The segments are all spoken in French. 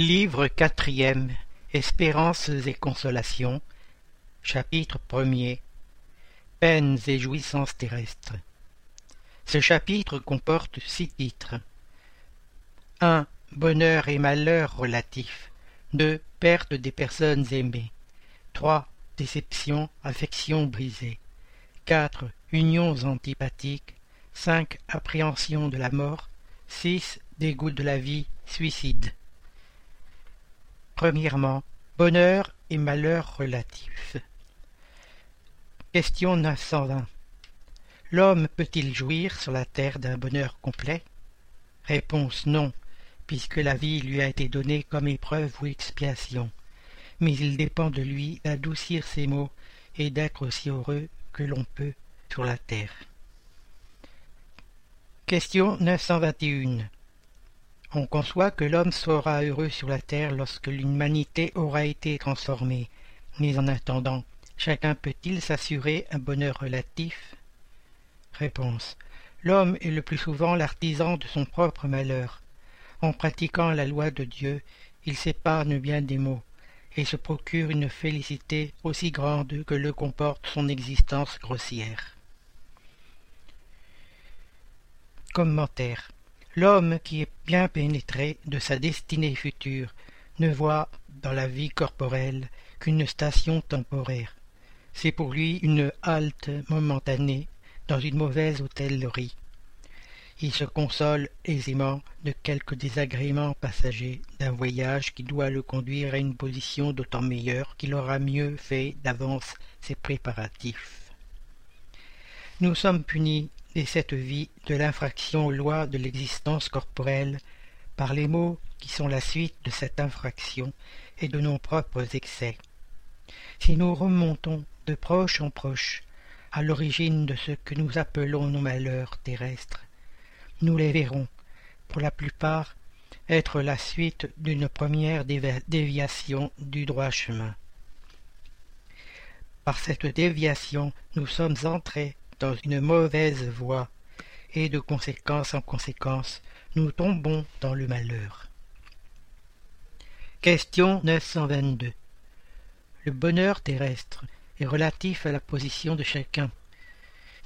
Livre quatrième Espérances et consolations Chapitre premier Peines et jouissances terrestres Ce chapitre comporte six titres. 1. Bonheur et malheur relatifs. 2. Perte des personnes aimées. 3. Déception, affection brisée. 4. Unions antipathiques. 5. Appréhension de la mort. 6. Dégoût de la vie, suicide. Premièrement, bonheur et malheur relatifs. Question 920. L'homme peut-il jouir sur la terre d'un bonheur complet? Réponse non, puisque la vie lui a été donnée comme épreuve ou expiation. Mais il dépend de lui d'adoucir ses maux et d'être aussi heureux que l'on peut sur la terre. Question 921. On conçoit que l'homme sera heureux sur la terre lorsque l'humanité aura été transformée. Mais en attendant, chacun peut-il s'assurer un bonheur relatif? Réponse. L'homme est le plus souvent l'artisan de son propre malheur. En pratiquant la loi de Dieu, il s'épargne bien des maux, et se procure une félicité aussi grande que le comporte son existence grossière. Commentaire L'homme qui est bien pénétré de sa destinée future ne voit dans la vie corporelle qu'une station temporaire. C'est pour lui une halte momentanée dans une mauvaise hôtellerie. Il se console aisément de quelques désagréments passagers d'un voyage qui doit le conduire à une position d'autant meilleure qu'il aura mieux fait d'avance ses préparatifs. Nous sommes punis et cette vie de l'infraction aux lois de l'existence corporelle par les maux qui sont la suite de cette infraction et de nos propres excès. Si nous remontons de proche en proche à l'origine de ce que nous appelons nos malheurs terrestres, nous les verrons, pour la plupart, être la suite d'une première déviation du droit chemin. Par cette déviation, nous sommes entrés dans une mauvaise voie, et de conséquence en conséquence, nous tombons dans le malheur. Question 922. Le bonheur terrestre est relatif à la position de chacun.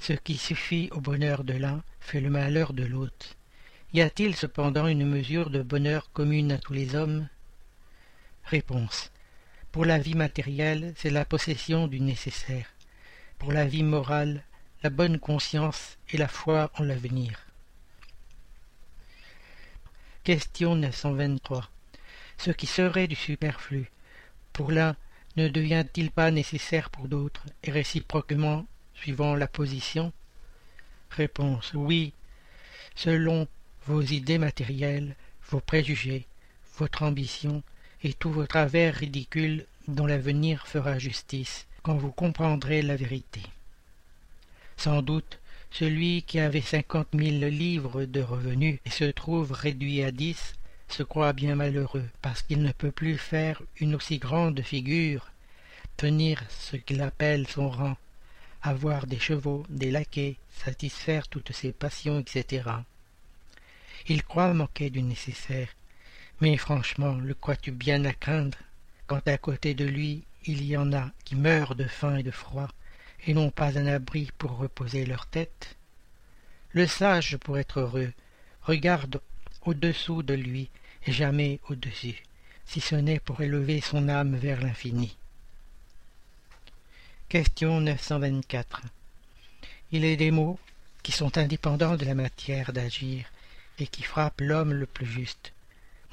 Ce qui suffit au bonheur de l'un fait le malheur de l'autre. Y a-t-il cependant une mesure de bonheur commune à tous les hommes? Réponse. Pour la vie matérielle, c'est la possession du nécessaire. Pour la vie morale, la bonne conscience et la foi en l'avenir. Question 923. Ce qui serait du superflu, pour l'un, ne devient-il pas nécessaire pour d'autres, et réciproquement, suivant la position? Réponse. Oui, selon vos idées matérielles, vos préjugés, votre ambition et tous vos travers ridicules dont l'avenir fera justice, quand vous comprendrez la vérité. Sans doute, celui qui avait cinquante mille livres de revenus et se trouve réduit à dix se croit bien malheureux, parce qu'il ne peut plus faire une aussi grande figure, tenir ce qu'il appelle son rang, avoir des chevaux, des laquais, satisfaire toutes ses passions, etc. Il croit manquer du nécessaire, mais franchement, le crois-tu bien à craindre, quand à côté de lui il y en a qui meurent de faim et de froid, et n'ont pas un abri pour reposer leur tête Le sage, pour être heureux, regarde au-dessous de lui et jamais au-dessus, si ce n'est pour élever son âme vers l'infini. Question 924. Il est des mots qui sont indépendants de la matière d'agir et qui frappent l'homme le plus juste.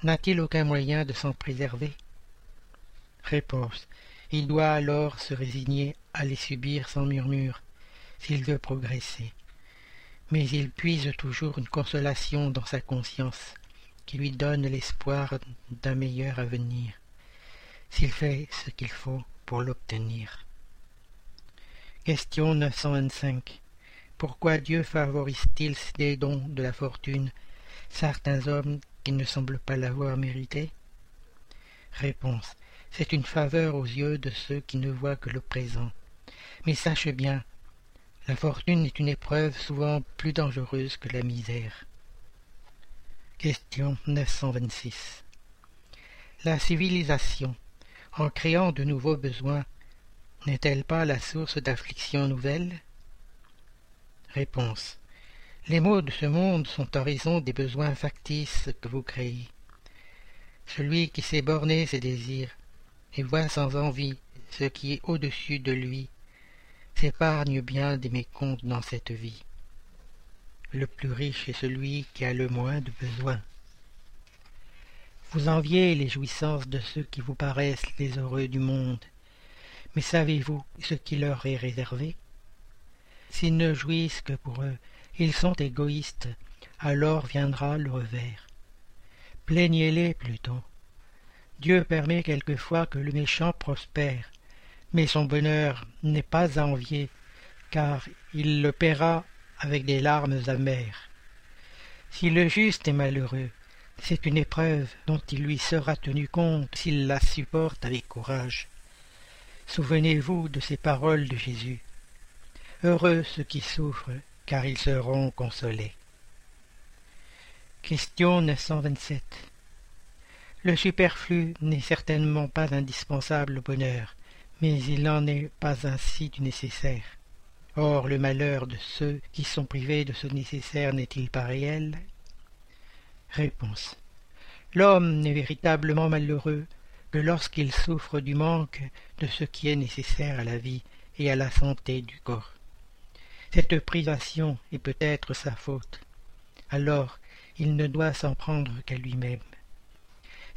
N'a-t-il aucun moyen de s'en préserver? Réponse. Il doit alors se résigner à les subir sans murmure, s'il veut progresser. Mais il puise toujours une consolation dans sa conscience, qui lui donne l'espoir d'un meilleur avenir, s'il fait ce qu'il faut pour l'obtenir. Question 925. Pourquoi Dieu favorise-t-il des dons de la fortune certains hommes qui ne semblent pas l'avoir mérité? Réponse. C'est une faveur aux yeux de ceux qui ne voient que le présent. Mais sache bien, la fortune est une épreuve souvent plus dangereuse que la misère. Question 926. La civilisation, en créant de nouveaux besoins, n'est-elle pas la source d'afflictions nouvelles Réponse. Les maux de ce monde sont en raison des besoins factices que vous créez. Celui qui sait borner ses désirs et voit sans envie ce qui est au-dessus de lui s'épargne bien des mécomptes dans cette vie. Le plus riche est celui qui a le moins de besoins. Vous enviez les jouissances de ceux qui vous paraissent les heureux du monde, mais savez-vous ce qui leur est réservé? S'ils ne jouissent que pour eux, ils sont égoïstes, alors viendra le revers. Plaignez-les plutôt. Dieu permet quelquefois que le méchant prospère, mais son bonheur n'est pas à envier, car il le paiera avec des larmes amères. Si le juste est malheureux, c'est une épreuve dont il lui sera tenu compte s'il la supporte avec courage. Souvenez-vous de ces paroles de Jésus. Heureux ceux qui souffrent, car ils seront consolés. Question 927 Le superflu n'est certainement pas indispensable au bonheur, mais il n'en est pas ainsi du nécessaire. Or le malheur de ceux qui sont privés de ce nécessaire n'est-il pas réel? Réponse. L'homme n'est véritablement malheureux que lorsqu'il souffre du manque de ce qui est nécessaire à la vie et à la santé du corps. Cette privation est peut-être sa faute. Alors il ne doit s'en prendre qu'à lui-même.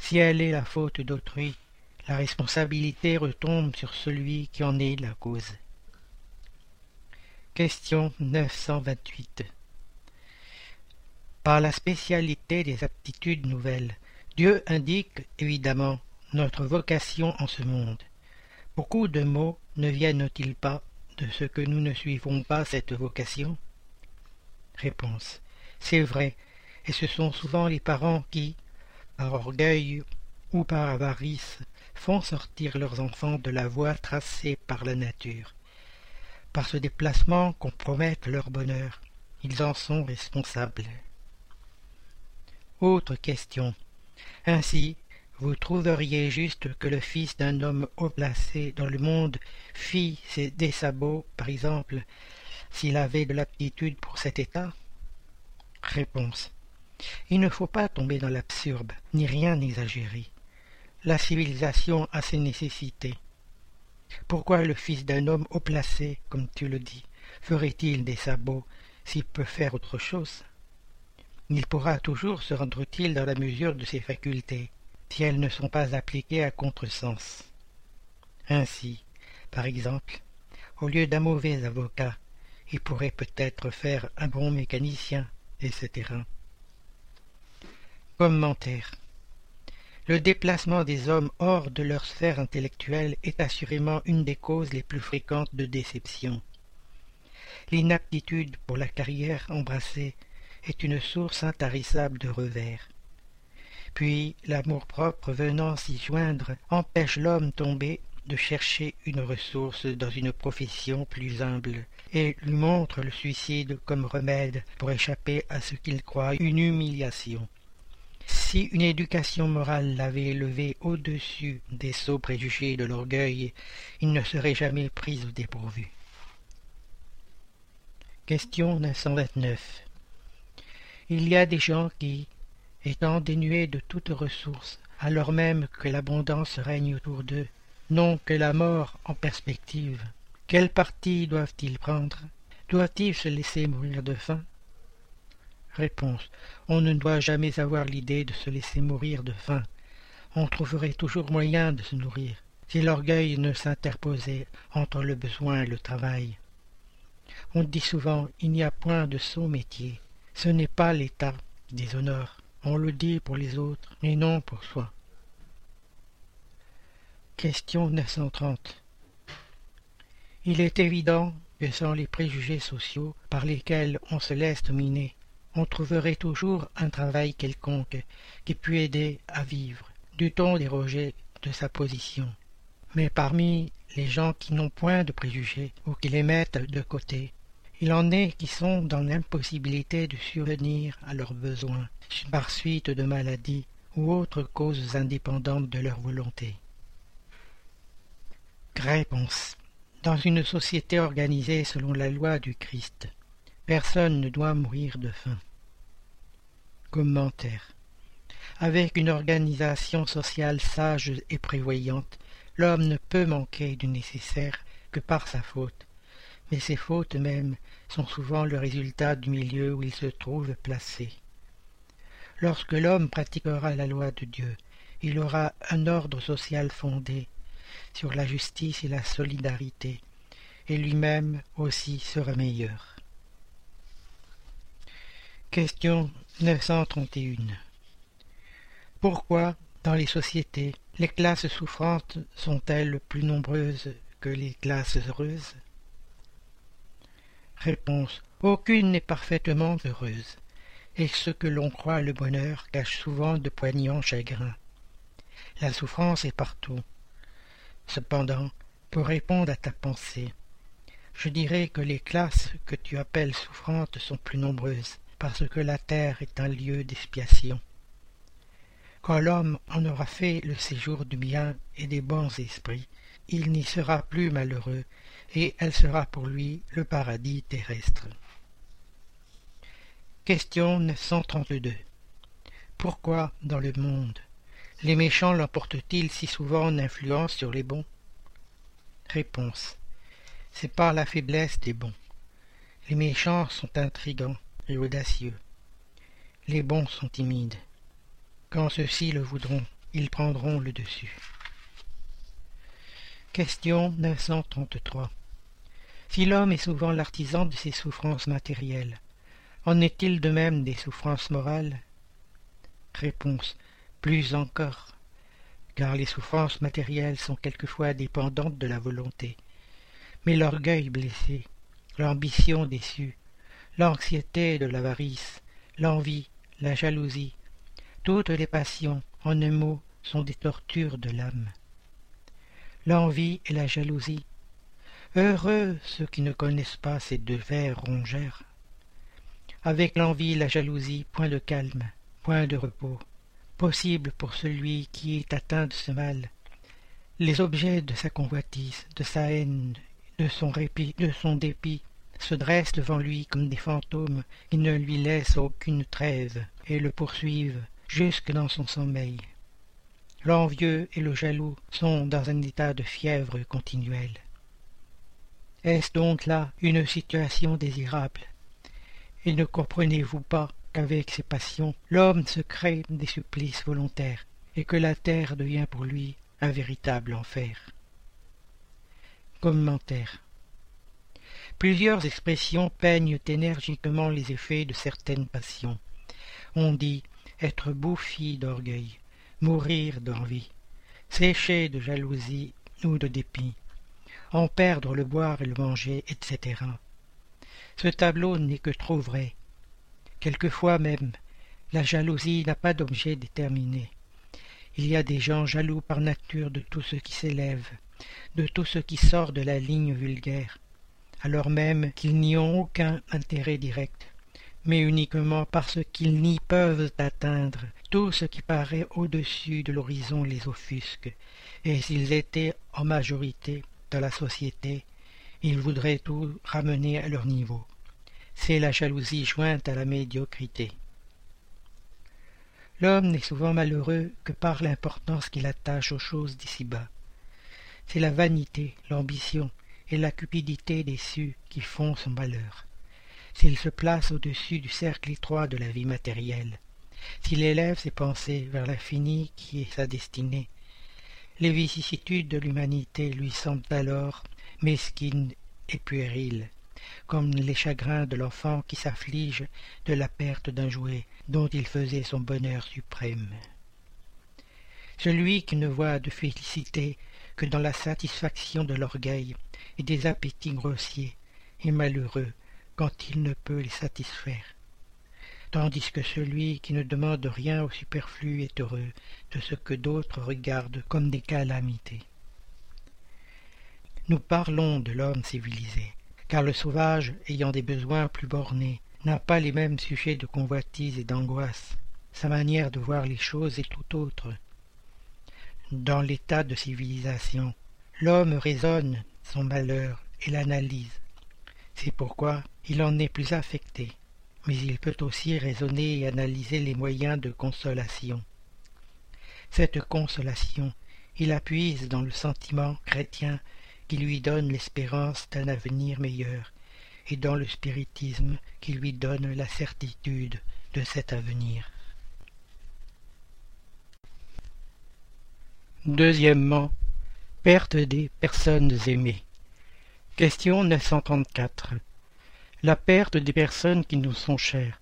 Si elle est la faute d'autrui, la responsabilité retombe sur celui qui en est la cause. Question 928 par la spécialité des aptitudes nouvelles. Dieu indique, évidemment, notre vocation en ce monde. Beaucoup de mots ne viennent-ils pas de ce que nous ne suivons pas cette vocation? Réponse. C'est vrai, et ce sont souvent les parents qui, par orgueil ou par avarice, font sortir leurs enfants de la voie tracée par la nature. Par ce déplacement compromettent leur bonheur. Ils en sont responsables. Autre question. Ainsi, vous trouveriez juste que le fils d'un homme haut placé dans le monde fît des sabots, par exemple, s'il avait de l'aptitude pour cet état? Réponse. Il ne faut pas tomber dans l'absurde, ni rien exagérer. La civilisation a ses nécessités. Pourquoi le fils d'un homme haut placé, comme tu le dis, ferait-il des sabots s'il peut faire autre chose? Il pourra toujours se rendre utile dans la mesure de ses facultés, si elles ne sont pas appliquées à contresens. Ainsi, par exemple, au lieu d'un mauvais avocat, il pourrait peut-être faire un bon mécanicien, etc. Commentaire. Le déplacement des hommes hors de leur sphère intellectuelle est assurément une des causes les plus fréquentes de déception. L'inaptitude pour la carrière embrassée est une source intarissable de revers. Puis l'amour-propre venant s'y joindre empêche l'homme tombé de chercher une ressource dans une profession plus humble, et lui montre le suicide comme remède pour échapper à ce qu'il croit une humiliation. Si une éducation morale l'avait élevé au-dessus des sots préjugés de l'orgueil, il ne serait jamais pris au dépourvu. Question 929 il y a des gens qui, étant dénués de toute ressource, alors même que l'abondance règne autour d'eux, n'ont que la mort en perspective. Quel parti doivent-ils prendre? Doivent-ils se laisser mourir de faim? Réponse. On ne doit jamais avoir l'idée de se laisser mourir de faim. On trouverait toujours moyen de se nourrir, si l'orgueil ne s'interposait entre le besoin et le travail. On dit souvent il n'y a point de sot métier. Ce n'est pas l'État qui déshonore. On le dit pour les autres et non pour soi. Question 930 Il est évident que sans les préjugés sociaux par lesquels on se laisse dominer, on trouverait toujours un travail quelconque qui pût aider à vivre, dût-on déroger de sa position. Mais parmi les gens qui n'ont point de préjugés ou qui les mettent de côté, il en est qui sont dans l'impossibilité de survenir à leurs besoins, par suite de maladies ou autres causes indépendantes de leur volonté. Réponse. Dans une société organisée selon la loi du Christ, personne ne doit mourir de faim. Commentaire. Avec une organisation sociale sage et prévoyante, l'homme ne peut manquer du nécessaire que par sa faute, mais ces fautes mêmes sont souvent le résultat du milieu où il se trouve placé. Lorsque l'homme pratiquera la loi de Dieu, il aura un ordre social fondé sur la justice et la solidarité, et lui-même aussi sera meilleur. Question 931 Pourquoi, dans les sociétés, les classes souffrantes sont-elles plus nombreuses que les classes heureuses? Réponse Aucune n'est parfaitement heureuse, et ce que l'on croit le bonheur cache souvent de poignants chagrins. La souffrance est partout. Cependant, pour répondre à ta pensée, je dirais que les classes que tu appelles souffrantes sont plus nombreuses, parce que la terre est un lieu d'expiation. Quand l'homme en aura fait le séjour du bien et des bons esprits, il n'y sera plus malheureux, et elle sera pour lui le paradis terrestre. Question 932 Pourquoi, dans le monde, les méchants l'emportent-ils si souvent en influence sur les bons? Réponse C'est par la faiblesse des bons. Les méchants sont intrigants et audacieux. Les bons sont timides. Quand ceux-ci le voudront, ils prendront le dessus. Question 933 si l'homme est souvent l'artisan de ses souffrances matérielles, en est-il de même des souffrances morales? Réponse. Plus encore, car les souffrances matérielles sont quelquefois dépendantes de la volonté. Mais l'orgueil blessé, l'ambition déçue, l'anxiété de l'avarice, l'envie, la jalousie, toutes les passions, en un mot, sont des tortures de l'âme. L'envie et la jalousie Heureux ceux qui ne connaissent pas ces deux vers rongeurs. Avec l'envie, la jalousie, point de calme, point de repos, possible pour celui qui est atteint de ce mal. Les objets de sa convoitise, de sa haine, de son répit, de son dépit, se dressent devant lui comme des fantômes qui ne lui laissent aucune trêve et le poursuivent jusque dans son sommeil. L'envieux et le jaloux sont dans un état de fièvre continuelle. Est-ce donc là une situation désirable? Et ne comprenez-vous pas qu'avec ces passions, l'homme se crée des supplices volontaires, et que la terre devient pour lui un véritable enfer? Plusieurs expressions peignent énergiquement les effets de certaines passions. On dit être bouffi d'orgueil, mourir d'envie, sécher de jalousie ou de dépit, en perdre le boire et le manger, etc. Ce tableau n'est que trop vrai. Quelquefois même, la jalousie n'a pas d'objet déterminé. Il y a des gens jaloux par nature de tout ce qui s'élève, de tout ce qui sort de la ligne vulgaire, alors même qu'ils n'y ont aucun intérêt direct, mais uniquement parce qu'ils n'y peuvent atteindre. Tout ce qui paraît au-dessus de l'horizon les offusque, et s'ils étaient en majorité, la société, ils voudraient tout ramener à leur niveau. C'est la jalousie jointe à la médiocrité. L'homme n'est souvent malheureux que par l'importance qu'il attache aux choses d'ici-bas. C'est la vanité, l'ambition et la cupidité déçue qui font son malheur. S'il se place au-dessus du cercle étroit de la vie matérielle, s'il élève ses pensées vers l'infini qui est sa destinée, les vicissitudes de l'humanité lui semblent alors mesquines et puériles, comme les chagrins de l'enfant qui s'afflige de la perte d'un jouet dont il faisait son bonheur suprême. Celui qui ne voit de félicité que dans la satisfaction de l'orgueil et des appétits grossiers est malheureux quand il ne peut les satisfaire tandis que celui qui ne demande rien au superflu est heureux de ce que d'autres regardent comme des calamités. Nous parlons de l'homme civilisé, car le sauvage, ayant des besoins plus bornés, n'a pas les mêmes sujets de convoitise et d'angoisse. sa manière de voir les choses est tout autre. Dans l'état de civilisation, l'homme raisonne son malheur et l'analyse. C'est pourquoi il en est plus affecté, mais il peut aussi raisonner et analyser les moyens de consolation. Cette consolation, il appuise dans le sentiment chrétien qui lui donne l'espérance d'un avenir meilleur, et dans le spiritisme qui lui donne la certitude de cet avenir. Deuxièmement, perte des personnes aimées. Question 934. La perte des personnes qui nous sont chères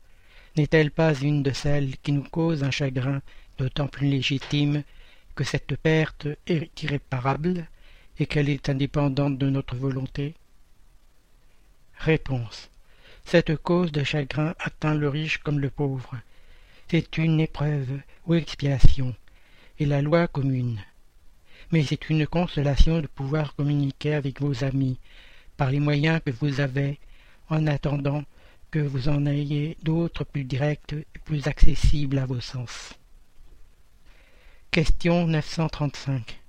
n'est-elle pas une de celles qui nous causent un chagrin d'autant plus légitime que cette perte est irréparable et qu'elle est indépendante de notre volonté? Réponse. Cette cause de chagrin atteint le riche comme le pauvre. C'est une épreuve ou expiation, et la loi commune. Mais c'est une consolation de pouvoir communiquer avec vos amis par les moyens que vous avez, en attendant que vous en ayez d'autres plus directs et plus accessibles à vos sens. Question 935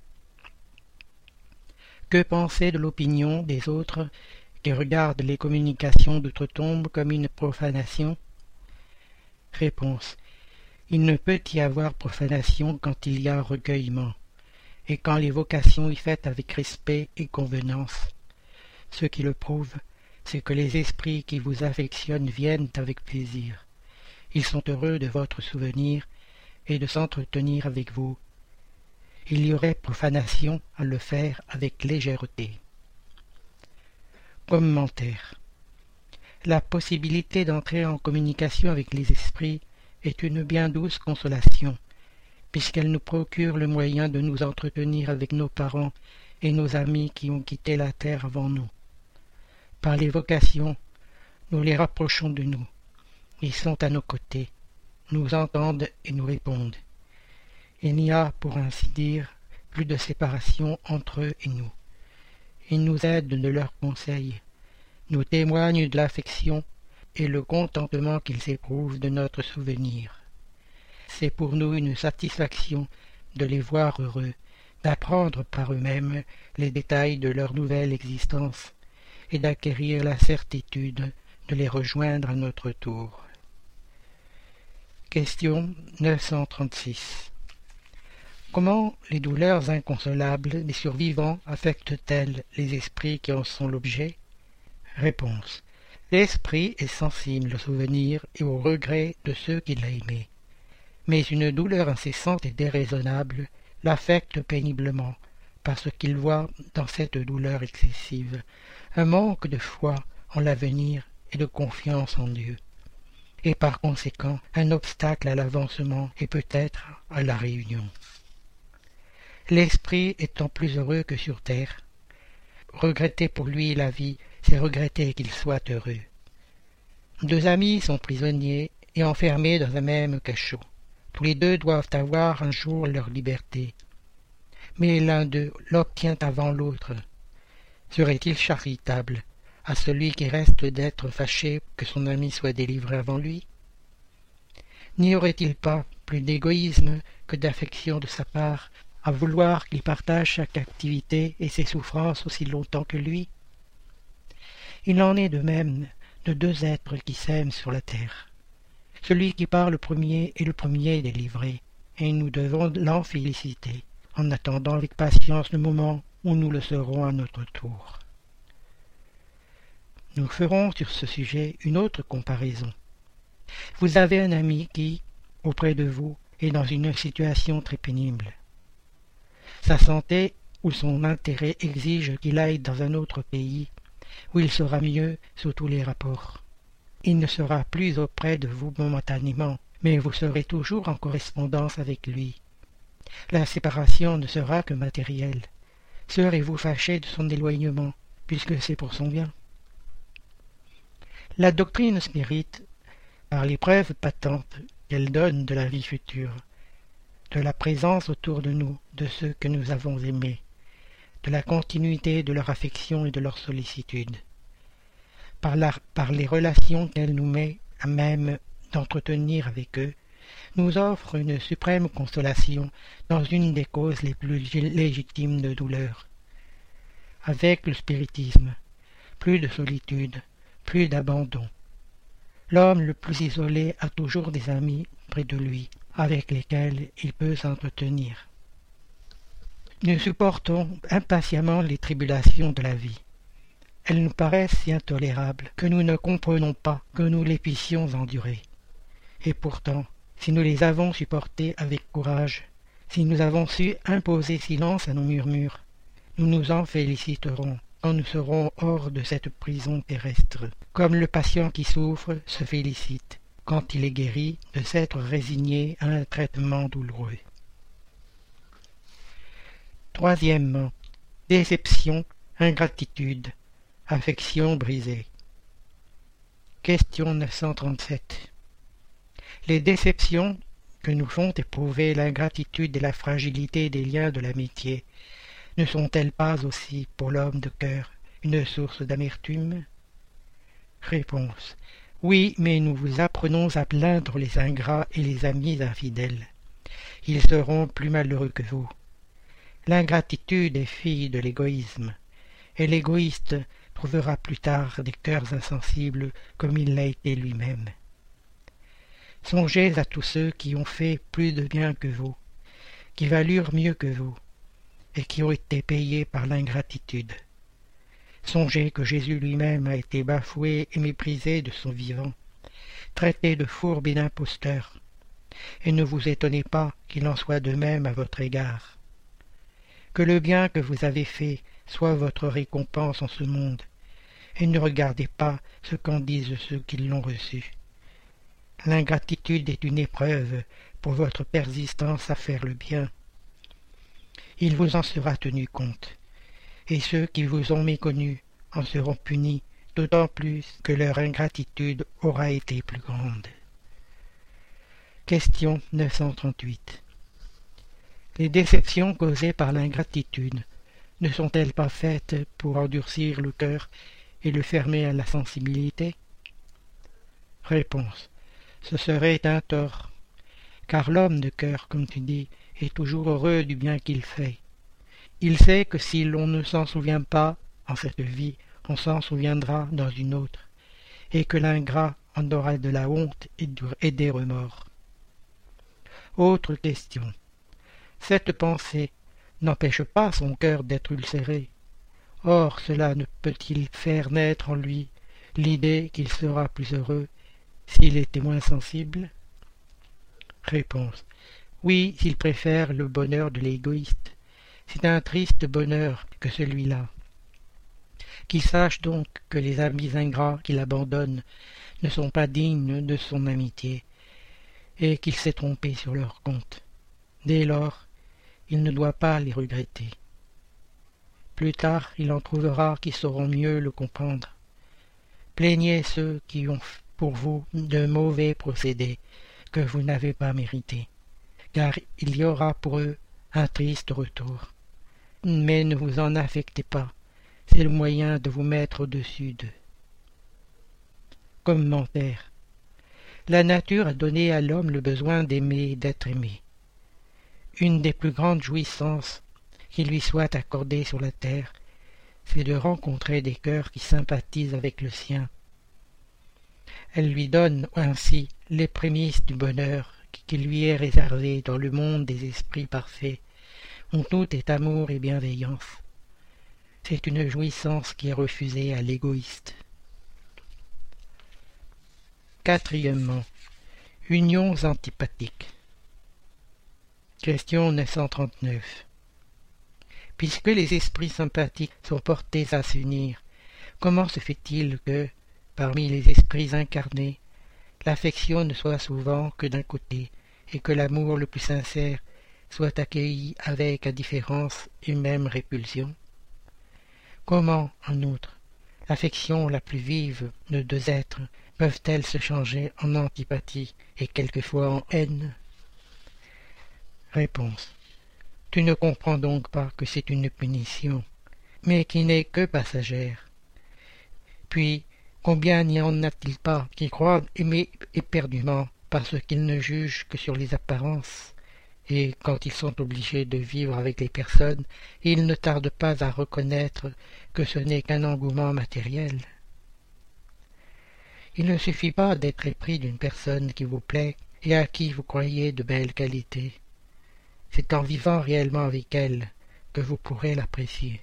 Que penser de l'opinion des autres qui regardent les communications d'outre-tombe comme une profanation? Réponse. Il ne peut y avoir profanation quand il y a recueillement, et quand l'évocation est faite avec respect et convenance. Ce qui le prouve, c'est que les esprits qui vous affectionnent viennent avec plaisir. Ils sont heureux de votre souvenir et de s'entretenir avec vous. Il y aurait profanation à le faire avec légèreté. Commentaire. La possibilité d'entrer en communication avec les esprits est une bien douce consolation, puisqu'elle nous procure le moyen de nous entretenir avec nos parents et nos amis qui ont quitté la terre avant nous. Par l'évocation, nous les rapprochons de nous. Ils sont à nos côtés, nous entendent et nous répondent. Il n'y a, pour ainsi dire, plus de séparation entre eux et nous. Ils nous aident de leurs conseils, nous témoignent de l'affection et le contentement qu'ils éprouvent de notre souvenir. C'est pour nous une satisfaction de les voir heureux, d'apprendre par eux-mêmes les détails de leur nouvelle existence et d'acquérir la certitude de les rejoindre à notre tour. Question 936 Comment les douleurs inconsolables des survivants affectent-elles les esprits qui en sont l'objet? Réponse. L'esprit est sensible au souvenir et au regret de ceux qu'il a aimés. Mais une douleur incessante et déraisonnable l'affecte péniblement, parce qu'il voit dans cette douleur excessive un manque de foi en l'avenir et de confiance en Dieu, et par conséquent un obstacle à l'avancement et peut-être à la réunion. L'esprit étant plus heureux que sur terre. Regretter pour lui la vie, c'est regretter qu'il soit heureux. Deux amis sont prisonniers et enfermés dans un même cachot. Tous les deux doivent avoir un jour leur liberté. Mais l'un d'eux l'obtient avant l'autre. Serait-il charitable à celui qui reste d'être fâché que son ami soit délivré avant lui? N'y aurait-il pas plus d'égoïsme que d'affection de sa part à vouloir qu'il partage chaque activité et ses souffrances aussi longtemps que lui? Il en est de même de deux êtres qui s'aiment sur la terre. Celui qui part le premier est le premier délivré, et nous devons l'en féliciter, en attendant avec patience le moment où nous le serons à notre tour. Nous ferons sur ce sujet une autre comparaison. Vous avez un ami qui, auprès de vous, est dans une situation très pénible. Sa santé ou son intérêt exige qu'il aille dans un autre pays, où il sera mieux sous tous les rapports. Il ne sera plus auprès de vous momentanément, mais vous serez toujours en correspondance avec lui. La séparation ne sera que matérielle. Serez-vous fâché de son éloignement, puisque c'est pour son bien? La doctrine spirite, par les preuves patentes qu'elle donne de la vie future, de la présence autour de nous de ceux que nous avons aimés, de la continuité de leur affection et de leur sollicitude, par, les relations qu'elle nous met à même d'entretenir avec eux, nous offre une suprême consolation dans une des causes les plus légitimes de douleur. Avec le spiritisme, plus de solitude, plus d'abandon. L'homme le plus isolé a toujours des amis près de lui, avec lesquels il peut s'entretenir. Nous supportons impatiemment les tribulations de la vie. Elles nous paraissent si intolérables que nous ne comprenons pas que nous les puissions endurer. Et pourtant, si nous les avons supportées avec courage, si nous avons su imposer silence à nos murmures, nous nous en féliciterons quand nous serons hors de cette prison terrestre, comme le patient qui souffre se félicite, quand il est guéri, de s'être résigné à un traitement douloureux. Troisièmement, déception, ingratitude, affection brisée. Question 937. Les déceptions que nous font éprouver l'ingratitude et la fragilité des liens de l'amitié ne sont-elles pas aussi pour l'homme de cœur une source d'amertume? Réponse. Oui, mais nous vous apprenons à plaindre les ingrats et les amis infidèles. Ils seront plus malheureux que vous. L'ingratitude est fille de l'égoïsme, et l'égoïste trouvera plus tard des cœurs insensibles comme il l'a été lui-même. Songez à tous ceux qui ont fait plus de bien que vous, qui valurent mieux que vous, et qui ont été payés par l'ingratitude. Songez que Jésus lui-même a été bafoué et méprisé de son vivant, traité de fourbe et d'imposteur, et ne vous étonnez pas qu'il en soit de même à votre égard. Que le bien que vous avez fait soit votre récompense en ce monde, et ne regardez pas ce qu'en disent ceux qui l'ont reçu. L'ingratitude est une épreuve pour votre persistance à faire le bien. Il vous en sera tenu compte, et ceux qui vous ont méconnus en seront punis d'autant plus que leur ingratitude aura été plus grande. Question 938 Les déceptions causées par l'ingratitude ne sont-elles pas faites pour endurcir le cœur et le fermer à la sensibilité Réponse ce serait un tort, car l'homme de cœur, comme tu dis, est toujours heureux du bien qu'il fait. Il sait que si l'on ne s'en souvient pas en cette vie, on s'en souviendra dans une autre, et que l'ingrat en aura de la honte et des remords. Autre question. Cette pensée n'empêche pas son cœur d'être ulcéré. Or cela ne peut-il faire naître en lui l'idée qu'il sera plus heureux s'il était moins sensible? Réponse. Oui, s'il préfère le bonheur de l'égoïste. C'est un triste bonheur que celui-là. Qu'il sache donc que les amis ingrats qu'il abandonne ne sont pas dignes de son amitié, et qu'il s'est trompé sur leur compte. Dès lors, il ne doit pas les regretter. Plus tard, il en trouvera qui sauront mieux le comprendre. Plaignez ceux qui ont pour vous de mauvais procédés que vous n'avez pas mérités, car il y aura pour eux un triste retour. Mais ne vous en affectez pas, c'est le moyen de vous mettre au-dessus d'eux. Commentaire. La nature a donné à l'homme le besoin d'aimer et d'être aimé. Une des plus grandes jouissances qui lui soit accordée sur la terre, c'est de rencontrer des cœurs qui sympathisent avec le sien elle lui donne ainsi les prémices du bonheur qui lui est réservé dans le monde des esprits parfaits, où tout est amour et bienveillance. C'est une jouissance qui est refusée à l'égoïste. Quatrièmement, unions antipathiques. Question 939. Puisque les esprits sympathiques sont portés à s'unir, comment se fait-il que, parmi les esprits incarnés, l'affection ne soit souvent que d'un côté, et que l'amour le plus sincère soit accueilli avec indifférence et même répulsion? Comment, en outre, l'affection la plus vive de deux êtres peuvent-elles se changer en antipathie et quelquefois en haine? Réponse. Tu ne comprends donc pas que c'est une punition, mais qui n'est que passagère. Puis, Combien n'y en a-t-il pas qui croient aimer éperdument parce qu'ils ne jugent que sur les apparences, et quand ils sont obligés de vivre avec les personnes, ils ne tardent pas à reconnaître que ce n'est qu'un engouement matériel. Il ne suffit pas d'être épris d'une personne qui vous plaît et à qui vous croyez de belles qualités. C'est en vivant réellement avec elle que vous pourrez l'apprécier.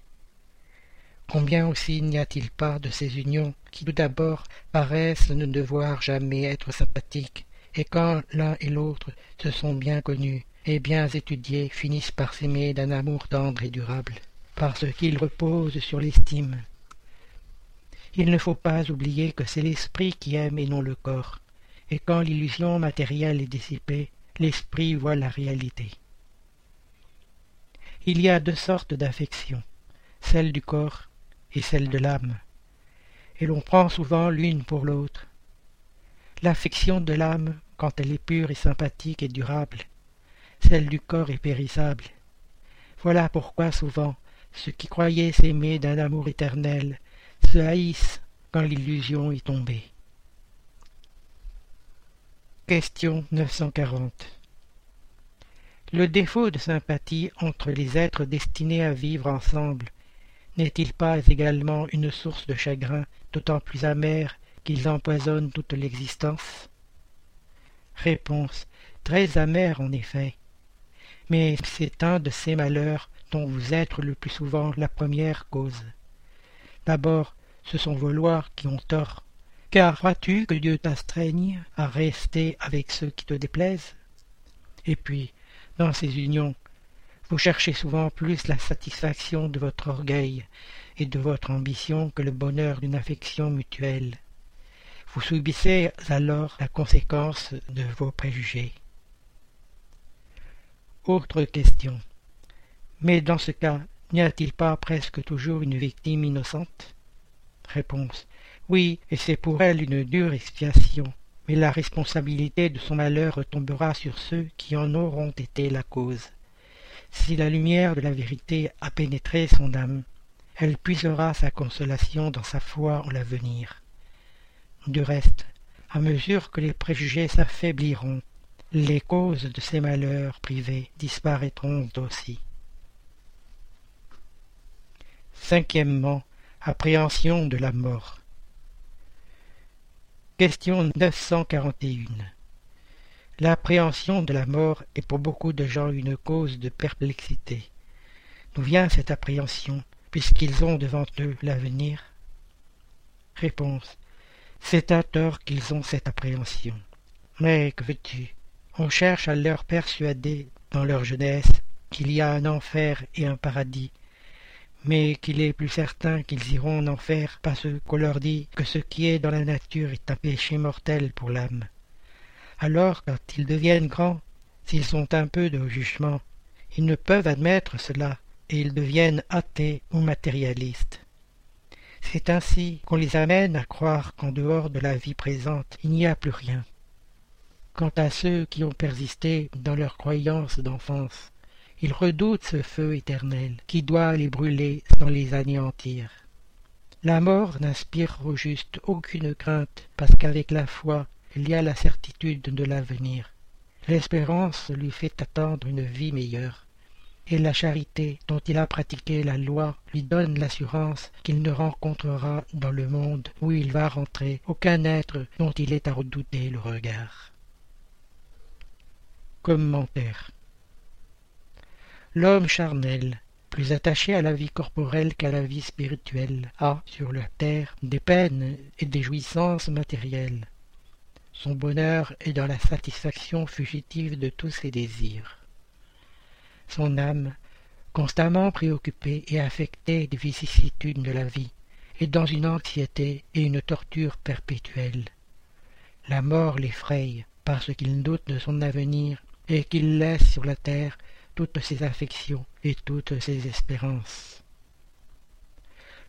Combien aussi n'y a-t-il pas de ces unions qui tout d'abord paraissent ne devoir jamais être sympathiques, et quand l'un et l'autre se sont bien connus et bien étudiés finissent par s'aimer d'un amour tendre et durable, parce qu'ils reposent sur l'estime. Il ne faut pas oublier que c'est l'esprit qui aime et non le corps, et quand l'illusion matérielle est dissipée, l'esprit voit la réalité. Il y a deux sortes d'affections, celle du corps et celle de l'âme, et l'on prend souvent l'une pour l'autre. L'affection de l'âme, quand elle est pure et sympathique et durable, celle du corps est périssable. Voilà pourquoi souvent ceux qui croyaient s'aimer d'un amour éternel se haïssent quand l'illusion est tombée. Question 940 Le défaut de sympathie entre les êtres destinés à vivre ensemble n'est-il pas également une source de chagrin d'autant plus amère qu'ils empoisonnent toute l'existence? Réponse très amère en effet, mais c'est un de ces malheurs dont vous êtes le plus souvent la première cause. D'abord, ce sont vos lois qui ont tort, car crois-tu que Dieu t'astreigne à rester avec ceux qui te déplaisent? Et puis, dans ces unions, vous cherchez souvent plus la satisfaction de votre orgueil et de votre ambition que le bonheur d'une affection mutuelle. Vous subissez alors la conséquence de vos préjugés. Autre question. Mais dans ce cas, n'y a-t-il pas presque toujours une victime innocente? Réponse. Oui, et c'est pour elle une dure expiation, mais la responsabilité de son malheur retombera sur ceux qui en auront été la cause. Si la lumière de la vérité a pénétré son âme, elle puisera sa consolation dans sa foi en l'avenir. Du reste, à mesure que les préjugés s'affaibliront, les causes de ces malheurs privés disparaîtront aussi. Cinquièmement, appréhension de la mort. Question 941. L'appréhension de la mort est pour beaucoup de gens une cause de perplexité. D'où vient cette appréhension, puisqu'ils ont devant eux l'avenir? Réponse. C'est à tort qu'ils ont cette appréhension. Mais que veux-tu? On cherche à leur persuader, dans leur jeunesse, qu'il y a un enfer et un paradis, mais qu'il est plus certain qu'ils iront en enfer parce qu'on leur dit que ce qui est dans la nature est un péché mortel pour l'âme. Alors, quand ils deviennent grands, s'ils sont un peu de jugement, ils ne peuvent admettre cela, et ils deviennent athées ou matérialistes. C'est ainsi qu'on les amène à croire qu'en dehors de la vie présente, il n'y a plus rien. Quant à ceux qui ont persisté dans leurs croyances d'enfance, ils redoutent ce feu éternel qui doit les brûler sans les anéantir. La mort n'inspire au juste aucune crainte, parce qu'avec la foi, il y a la certitude de l'avenir. L'espérance lui fait attendre une vie meilleure, et la charité dont il a pratiqué la loi lui donne l'assurance qu'il ne rencontrera dans le monde où il va rentrer aucun être dont il est à redouter le regard. L'homme charnel, plus attaché à la vie corporelle qu'à la vie spirituelle, a, sur la terre, des peines et des jouissances matérielles. Son bonheur est dans la satisfaction fugitive de tous ses désirs. Son âme, constamment préoccupée et affectée des vicissitudes de la vie, est dans une anxiété et une torture perpétuelle. La mort l'effraye parce qu'il doute de son avenir et qu'il laisse sur la terre toutes ses affections et toutes ses espérances.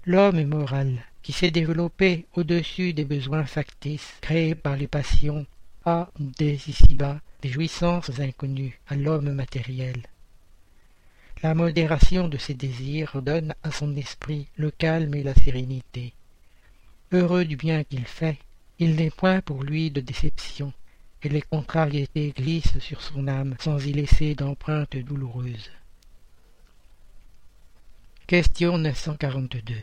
L'homme moral, qui s'est développé au-dessus des besoins factices créés par les passions, a, dès ici-bas, des jouissances inconnues à l'homme matériel. La modération de ses désirs donne à son esprit le calme et la sérénité. Heureux du bien qu'il fait, il n'est point pour lui de déception, et les contrariétés glissent sur son âme sans y laisser d'empreintes douloureuses. Question 942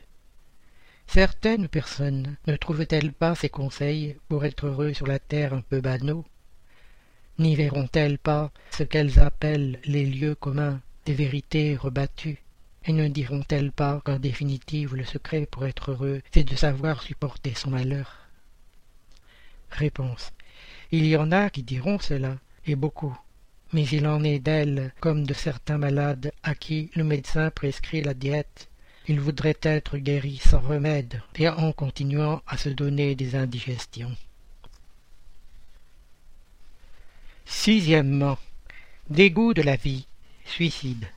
Certaines personnes ne trouvent-elles pas ces conseils pour être heureux sur la terre un peu banaux? N'y verront-elles pas ce qu'elles appellent les lieux communs des vérités rebattues? Et ne diront-elles pas qu'en définitive le secret pour être heureux, c'est de savoir supporter son malheur? Réponse. Il y en a qui diront cela, et beaucoup. Mais il en est d'elles comme de certains malades à qui le médecin prescrit la diète. Ils voudraient être guéris sans remède et en continuant à se donner des indigestions. Sixièmement, dégoût de la vie, suicide.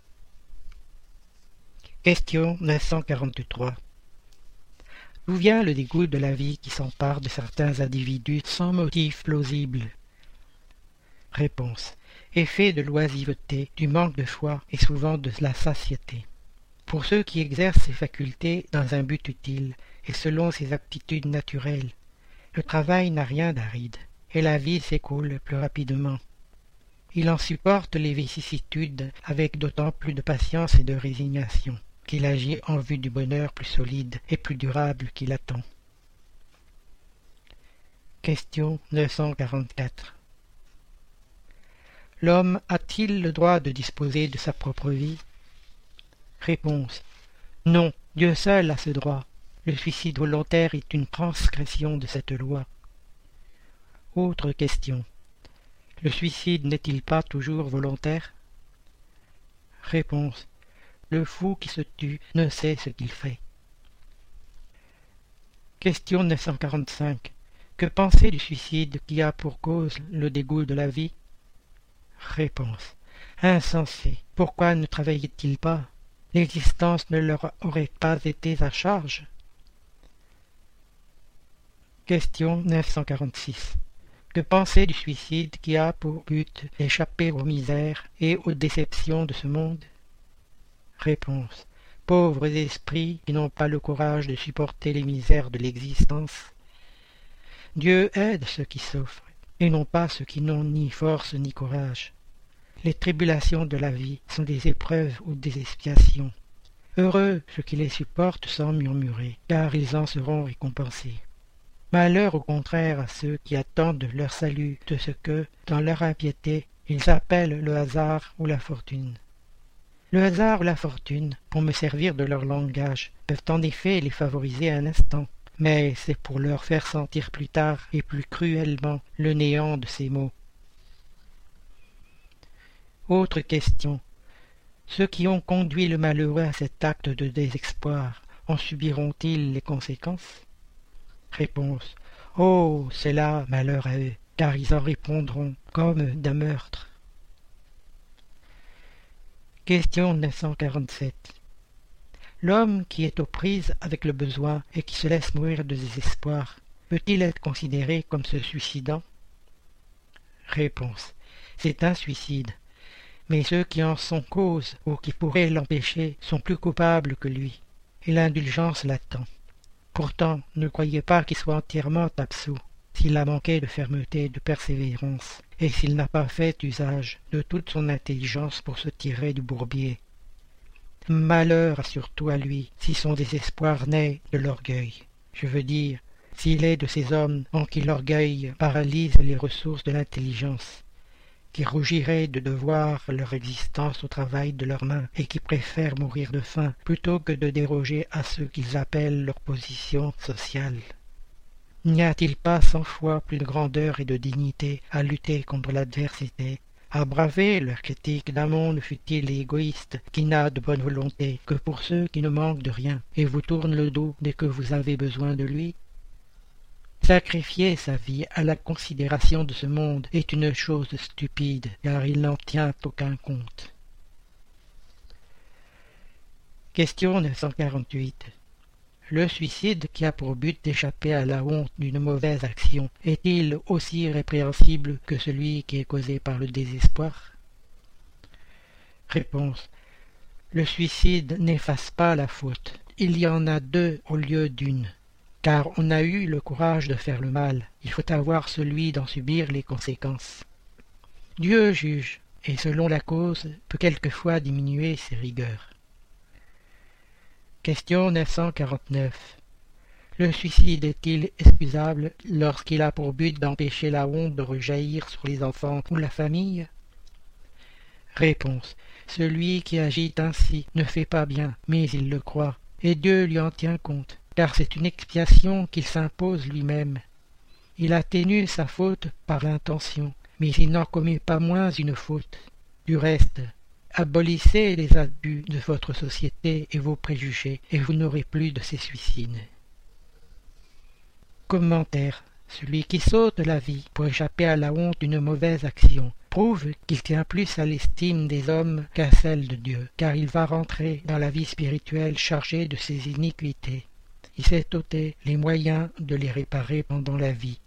Question 943. D'où vient le dégoût de la vie qui s'empare de certains individus sans motif plausible? Réponse. Effet de l'oisiveté, du manque de foi et souvent de la satiété. Pour ceux qui exercent ces facultés dans un but utile et selon ses aptitudes naturelles, le travail n'a rien d'aride et la vie s'écoule plus rapidement. Il en supporte les vicissitudes avec d'autant plus de patience et de résignation qu'il agit en vue du bonheur plus solide et plus durable qu'il attend. Question 944 L'homme a-t-il le droit de disposer de sa propre vie? Réponse Non, Dieu seul a ce droit. Le suicide volontaire est une transgression de cette loi. Autre question. Le suicide n'est-il pas toujours volontaire? Réponse. Le fou qui se tue ne sait ce qu'il fait. Question 945. Que penser du suicide qui a pour cause le dégoût de la vie? Réponse. Insensé. Pourquoi ne travaillait-il pas? L'existence ne leur aurait pas été à charge? Question 946. Que penser du suicide qui a pour but d'échapper aux misères et aux déceptions de ce monde? Réponse. Pauvres esprits qui n'ont pas le courage de supporter les misères de l'existence. Dieu aide ceux qui souffrent, et non pas ceux qui n'ont ni force ni courage. Les tribulations de la vie sont des épreuves ou des expiations. Heureux ceux qui les supportent sans murmurer, car ils en seront récompensés. Malheur au contraire à ceux qui attendent leur salut de ce que, dans leur impiété, ils appellent le hasard ou la fortune. Le hasard ou la fortune, pour me servir de leur langage, peuvent en effet les favoriser un instant, mais c'est pour leur faire sentir plus tard et plus cruellement le néant de ces mots. Autre question. Ceux qui ont conduit le malheureux à cet acte de désespoir en subiront-ils les conséquences? Réponse. Oh, c'est là malheur à eux, car ils en répondront comme d'un meurtre. Question 947. L'homme qui est aux prises avec le besoin et qui se laisse mourir de désespoir, peut-il être considéré comme se suicidant? Réponse. C'est un suicide. Mais ceux qui en sont cause ou qui pourraient l'empêcher sont plus coupables que lui, et l'indulgence l'attend. Pourtant, ne croyez pas qu'il soit entièrement absous, s'il a manqué de fermeté et de persévérance, et s'il n'a pas fait usage de toute son intelligence pour se tirer du bourbier. Malheur surtout à lui si son désespoir naît de l'orgueil. Je veux dire, s'il est de ces hommes en qui l'orgueil paralyse les ressources de l'intelligence, qui rougiraient de devoir leur existence au travail de leurs mains et qui préfèrent mourir de faim plutôt que de déroger à ce qu'ils appellent leur position sociale. N'y a-t-il pas cent fois plus de grandeur et de dignité à lutter contre l'adversité, à braver leur critique d'un monde fut-il égoïste qui n'a de bonne volonté que pour ceux qui ne manquent de rien et vous tournent le dos dès que vous avez besoin de lui? Sacrifier sa vie à la considération de ce monde est une chose stupide, car il n'en tient aucun compte. Question 948. Le suicide qui a pour but d'échapper à la honte d'une mauvaise action est-il aussi répréhensible que celui qui est causé par le désespoir? Réponse. Le suicide n'efface pas la faute. Il y en a deux au lieu d'une. car on a eu le courage de faire le mal, il faut avoir celui d'en subir les conséquences. Dieu juge, et selon la cause peut quelquefois diminuer ses rigueurs. Question 949. Le suicide est-il excusable lorsqu'il a pour but d'empêcher la honte de rejaillir sur les enfants ou la famille? Réponse. Celui qui agit ainsi ne fait pas bien, mais il le croit, et Dieu lui en tient compte, car c'est une expiation qu'il s'impose lui-même. Il atténue sa faute par l'intention, mais il n'en commet pas moins une faute. Du reste, abolissez les abus de votre société et vos préjugés, et vous n'aurez plus de ces suicides. Commentaire. Celui qui saute la vie pour échapper à la honte d'une mauvaise action prouve qu'il tient plus à l'estime des hommes qu'à celle de Dieu, car il va rentrer dans la vie spirituelle chargé de ses iniquités. Il s'est ôté les moyens de les réparer pendant la vie.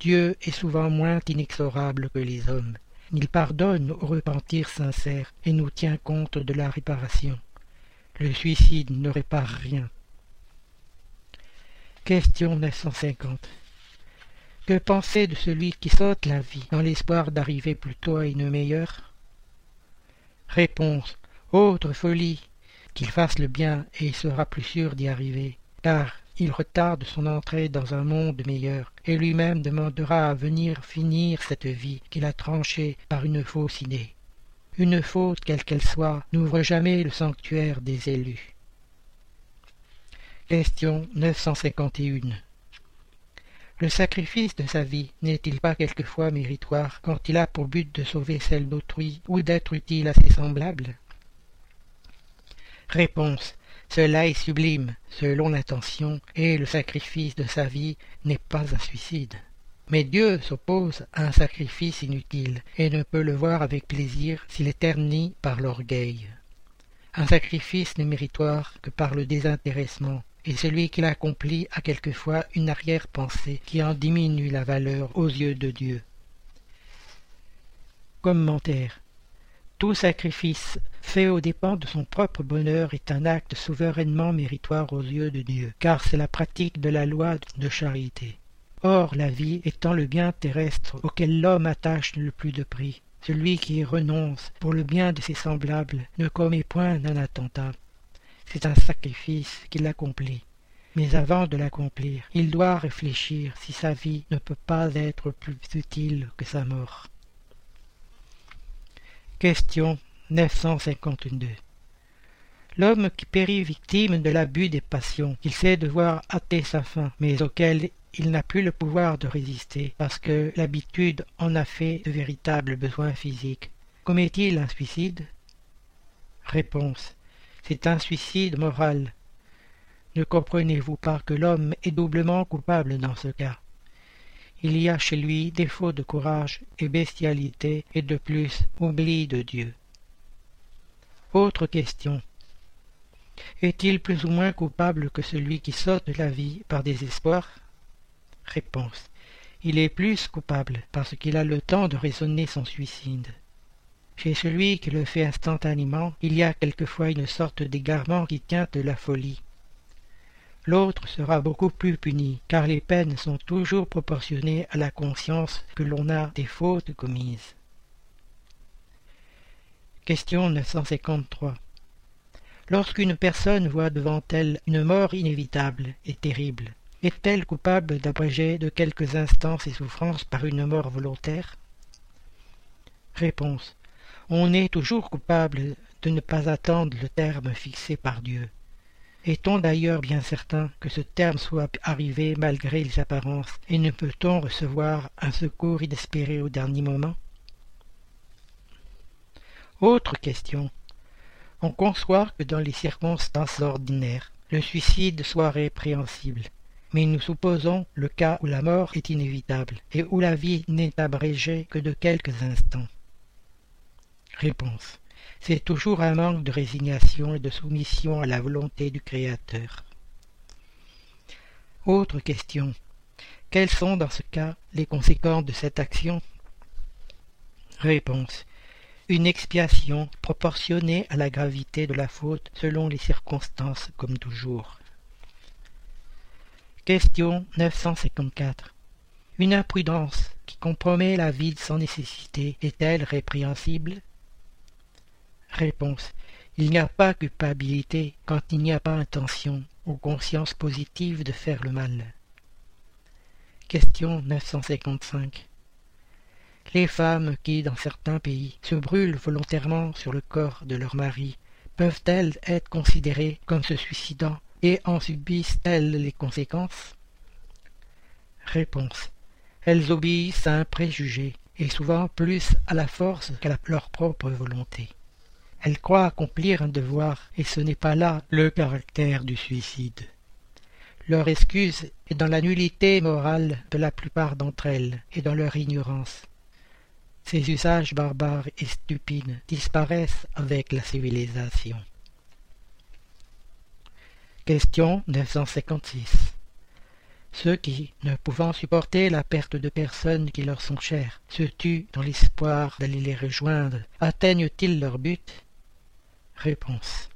Dieu est souvent moins inexorable que les hommes. Il pardonne au repentir sincère et nous tient compte de la réparation. Le suicide ne répare rien. Question 950. Que penser de celui qui saute la vie dans l'espoir d'arriver plutôt à une meilleure? Réponse. Autre folie. Qu'il fasse le bien et il sera plus sûr d'y arriver, car il retarde son entrée dans un monde meilleur, et lui-même demandera à venir finir cette vie qu'il a tranchée par une fausse idée. Une faute, quelle qu'elle soit, n'ouvre jamais le sanctuaire des élus. Question 951 Le sacrifice de sa vie n'est-il pas quelquefois méritoire quand il a pour but de sauver celle d'autrui ou d'être utile à ses semblables? Réponse Cela est sublime, selon l'intention, et le sacrifice de sa vie n'est pas un suicide. Mais Dieu s'oppose à un sacrifice inutile, et ne peut le voir avec plaisir s'il est terni par l'orgueil. Un sacrifice n'est méritoire que par le désintéressement, et celui qui l'accomplit a quelquefois une arrière-pensée qui en diminue la valeur aux yeux de Dieu. Commentaire. Tout sacrifice fait aux dépens de son propre bonheur est un acte souverainement méritoire aux yeux de Dieu, car c'est la pratique de la loi de charité. Or la vie étant le bien terrestre auquel l'homme attache le plus de prix, celui qui y renonce pour le bien de ses semblables ne commet point d'un attentat, c'est un sacrifice qu'il accomplit. Mais avant de l'accomplir, il doit réfléchir si sa vie ne peut pas être plus utile que sa mort. Question 952 L'homme qui périt victime de l'abus des passions, qu'il sait devoir hâter sa fin, mais auquel il n'a plus le pouvoir de résister, parce que l'habitude en a fait de véritables besoins physiques, commet-il un suicide? Réponse. C'est un suicide moral. Ne comprenez-vous pas que l'homme est doublement coupable dans ce cas? Il y a chez lui défaut de courage et bestialité, et de plus oubli de Dieu. Autre question. Est-il plus ou moins coupable que celui qui saute de la vie par désespoir Réponse. Il est plus coupable parce qu'il a le temps de raisonner son suicide. Chez celui qui le fait instantanément, il y a quelquefois une sorte d'égarement qui tient de la folie. L'autre sera beaucoup plus puni, car les peines sont toujours proportionnées à la conscience que l'on a des fautes commises. Question 953 Lorsqu'une personne voit devant elle une mort inévitable et terrible, est-elle coupable d'abréger de quelques instants ses souffrances par une mort volontaire? Réponse on est toujours coupable de ne pas attendre le terme fixé par Dieu. Est-on d'ailleurs bien certain que ce terme soit arrivé malgré les apparences, et ne peut-on recevoir un secours inespéré au dernier moment? Autre question. On conçoit que dans les circonstances ordinaires, le suicide soit répréhensible, mais nous supposons le cas où la mort est inévitable et où la vie n'est abrégée que de quelques instants. Réponse. C'est toujours un manque de résignation et de soumission à la volonté du Créateur. Autre question. Quelles sont dans ce cas les conséquences de cette action? Réponse. Une expiation proportionnée à la gravité de la faute selon les circonstances comme toujours. Question 954. Une imprudence qui compromet la vie sans nécessité est-elle répréhensible? Réponse. Il n'y a pas culpabilité quand il n'y a pas intention ou conscience positive de faire le mal. Question 955. Les femmes qui, dans certains pays, se brûlent volontairement sur le corps de leur mari, peuvent-elles être considérées comme se suicidant et en subissent-elles les conséquences? Réponse. Elles obéissent à un préjugé, et souvent plus à la force qu'à leur propre volonté. Elles croient accomplir un devoir, et ce n'est pas là le caractère du suicide. Leur excuse est dans la nullité morale de la plupart d'entre elles et dans leur ignorance. Ces usages barbares et stupides disparaissent avec la civilisation. Question 956 Ceux qui, ne pouvant supporter la perte de personnes qui leur sont chères, se tuent dans l'espoir d'aller les rejoindre, atteignent-ils leur but? Réponse.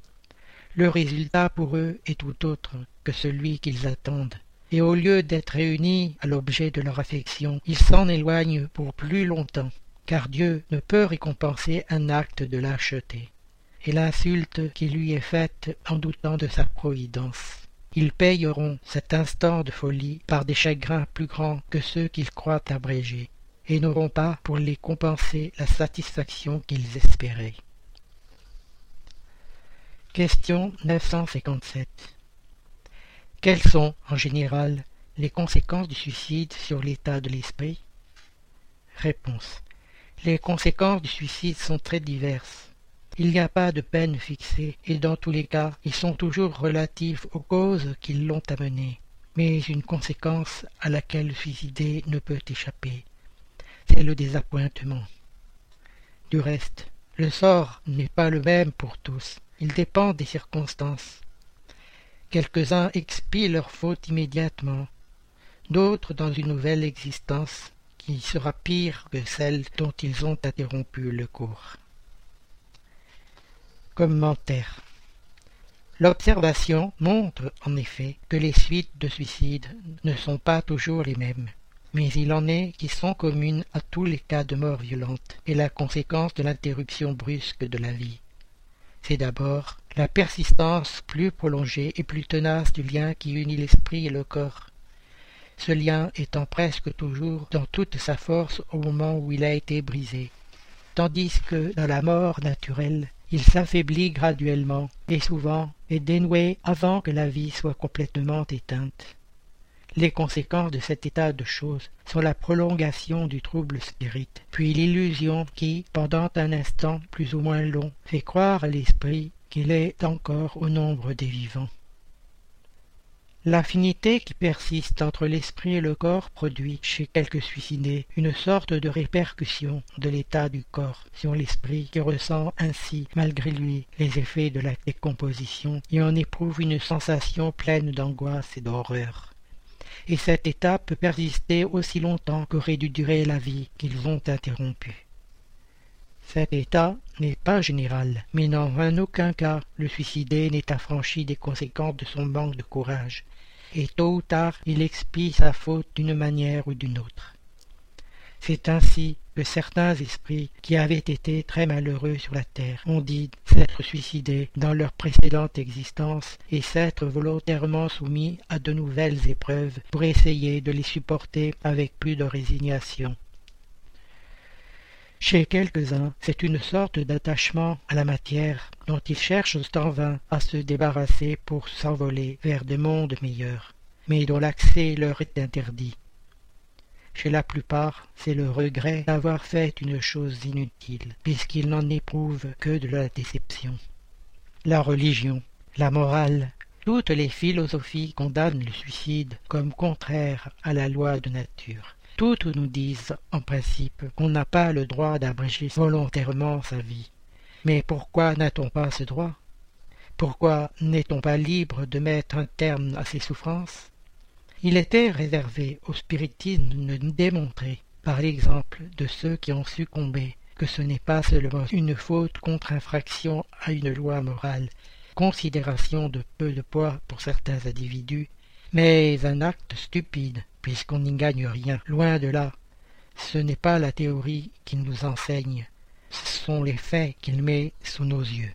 Le résultat pour eux est tout autre que celui qu'ils attendent, et au lieu d'être réunis à l'objet de leur affection, ils s'en éloignent pour plus longtemps, car Dieu ne peut récompenser un acte de lâcheté et l'insulte qui lui est faite en doutant de sa providence. Ils payeront cet instant de folie par des chagrins plus grands que ceux qu'ils croient abrégés, et n'auront pas pour les compenser la satisfaction qu'ils espéraient. Question 957 Quelles sont, en général, les conséquences du suicide sur l'état de l'esprit? Réponse. Les conséquences du suicide sont très diverses. Il n'y a pas de peine fixée, et dans tous les cas, ils sont toujours relatifs aux causes qui l'ont amené. Mais une conséquence à laquelle le suicidé ne peut échapper, c'est le désappointement. Du reste, le sort n'est pas le même pour tous, il dépend des circonstances. Quelques-uns expient leur faute immédiatement, d'autres dans une nouvelle existence qui sera pire que celle dont ils ont interrompu le cours. Commentaire. L'observation montre en effet que les suites de suicide ne sont pas toujours les mêmes, mais il en est qui sont communes à tous les cas de mort violente et la conséquence de l'interruption brusque de la vie. C'est d'abord la persistance plus prolongée et plus tenace du lien qui unit l'esprit et le corps, ce lien étant presque toujours dans toute sa force au moment où il a été brisé, tandis que dans la mort naturelle il s'affaiblit graduellement et souvent est dénoué avant que la vie soit complètement éteinte. Les conséquences de cet état de choses sont la prolongation du trouble spirit, puis l'illusion qui, pendant un instant plus ou moins long, fait croire à l'esprit qu'il est encore au nombre des vivants. L'affinité qui persiste entre l'esprit et le corps produit chez quelques suicidés une sorte de répercussion de l'état du corps sur l'esprit qui ressent ainsi malgré lui les effets de la décomposition et en éprouve une sensation pleine d'angoisse et d'horreur. Et cet état peut persister aussi longtemps qu'aurait dû durer la vie qu'ils ont interrompue. Cet état n'est pas général, mais dans en aucun cas le suicidé n'est affranchi des conséquences de son manque de courage, et tôt ou tard il expie sa faute d'une manière ou d'une autre. C'est ainsi que certains esprits qui avaient été très malheureux sur la terre ont dit suicidés dans leur précédente existence et s'être volontairement soumis à de nouvelles épreuves pour essayer de les supporter avec plus de résignation. Chez quelques-uns, c'est une sorte d'attachement à la matière dont ils cherchent en vain à se débarrasser pour s'envoler vers des mondes meilleurs, mais dont l'accès leur est interdit. Chez la plupart, c'est le regret d'avoir fait une chose inutile, puisqu'ils n'en éprouvent que de la déception. La religion, la morale, toutes les philosophies condamnent le suicide comme contraire à la loi de nature. Toutes nous disent, en principe, qu'on n'a pas le droit d'abréger volontairement sa vie. Mais pourquoi n'a-t-on pas ce droit? Pourquoi n'est-on pas libre de mettre un terme à ses souffrances? Il était réservé au spiritisme de démontrer, par l'exemple de ceux qui ont succombé, que ce n'est pas seulement une faute contre infraction à une loi morale, considération de peu de poids pour certains individus, mais un acte stupide, puisqu'on n'y gagne rien, loin de là. Ce n'est pas la théorie qu'il nous enseigne, ce sont les faits qu'il met sous nos yeux.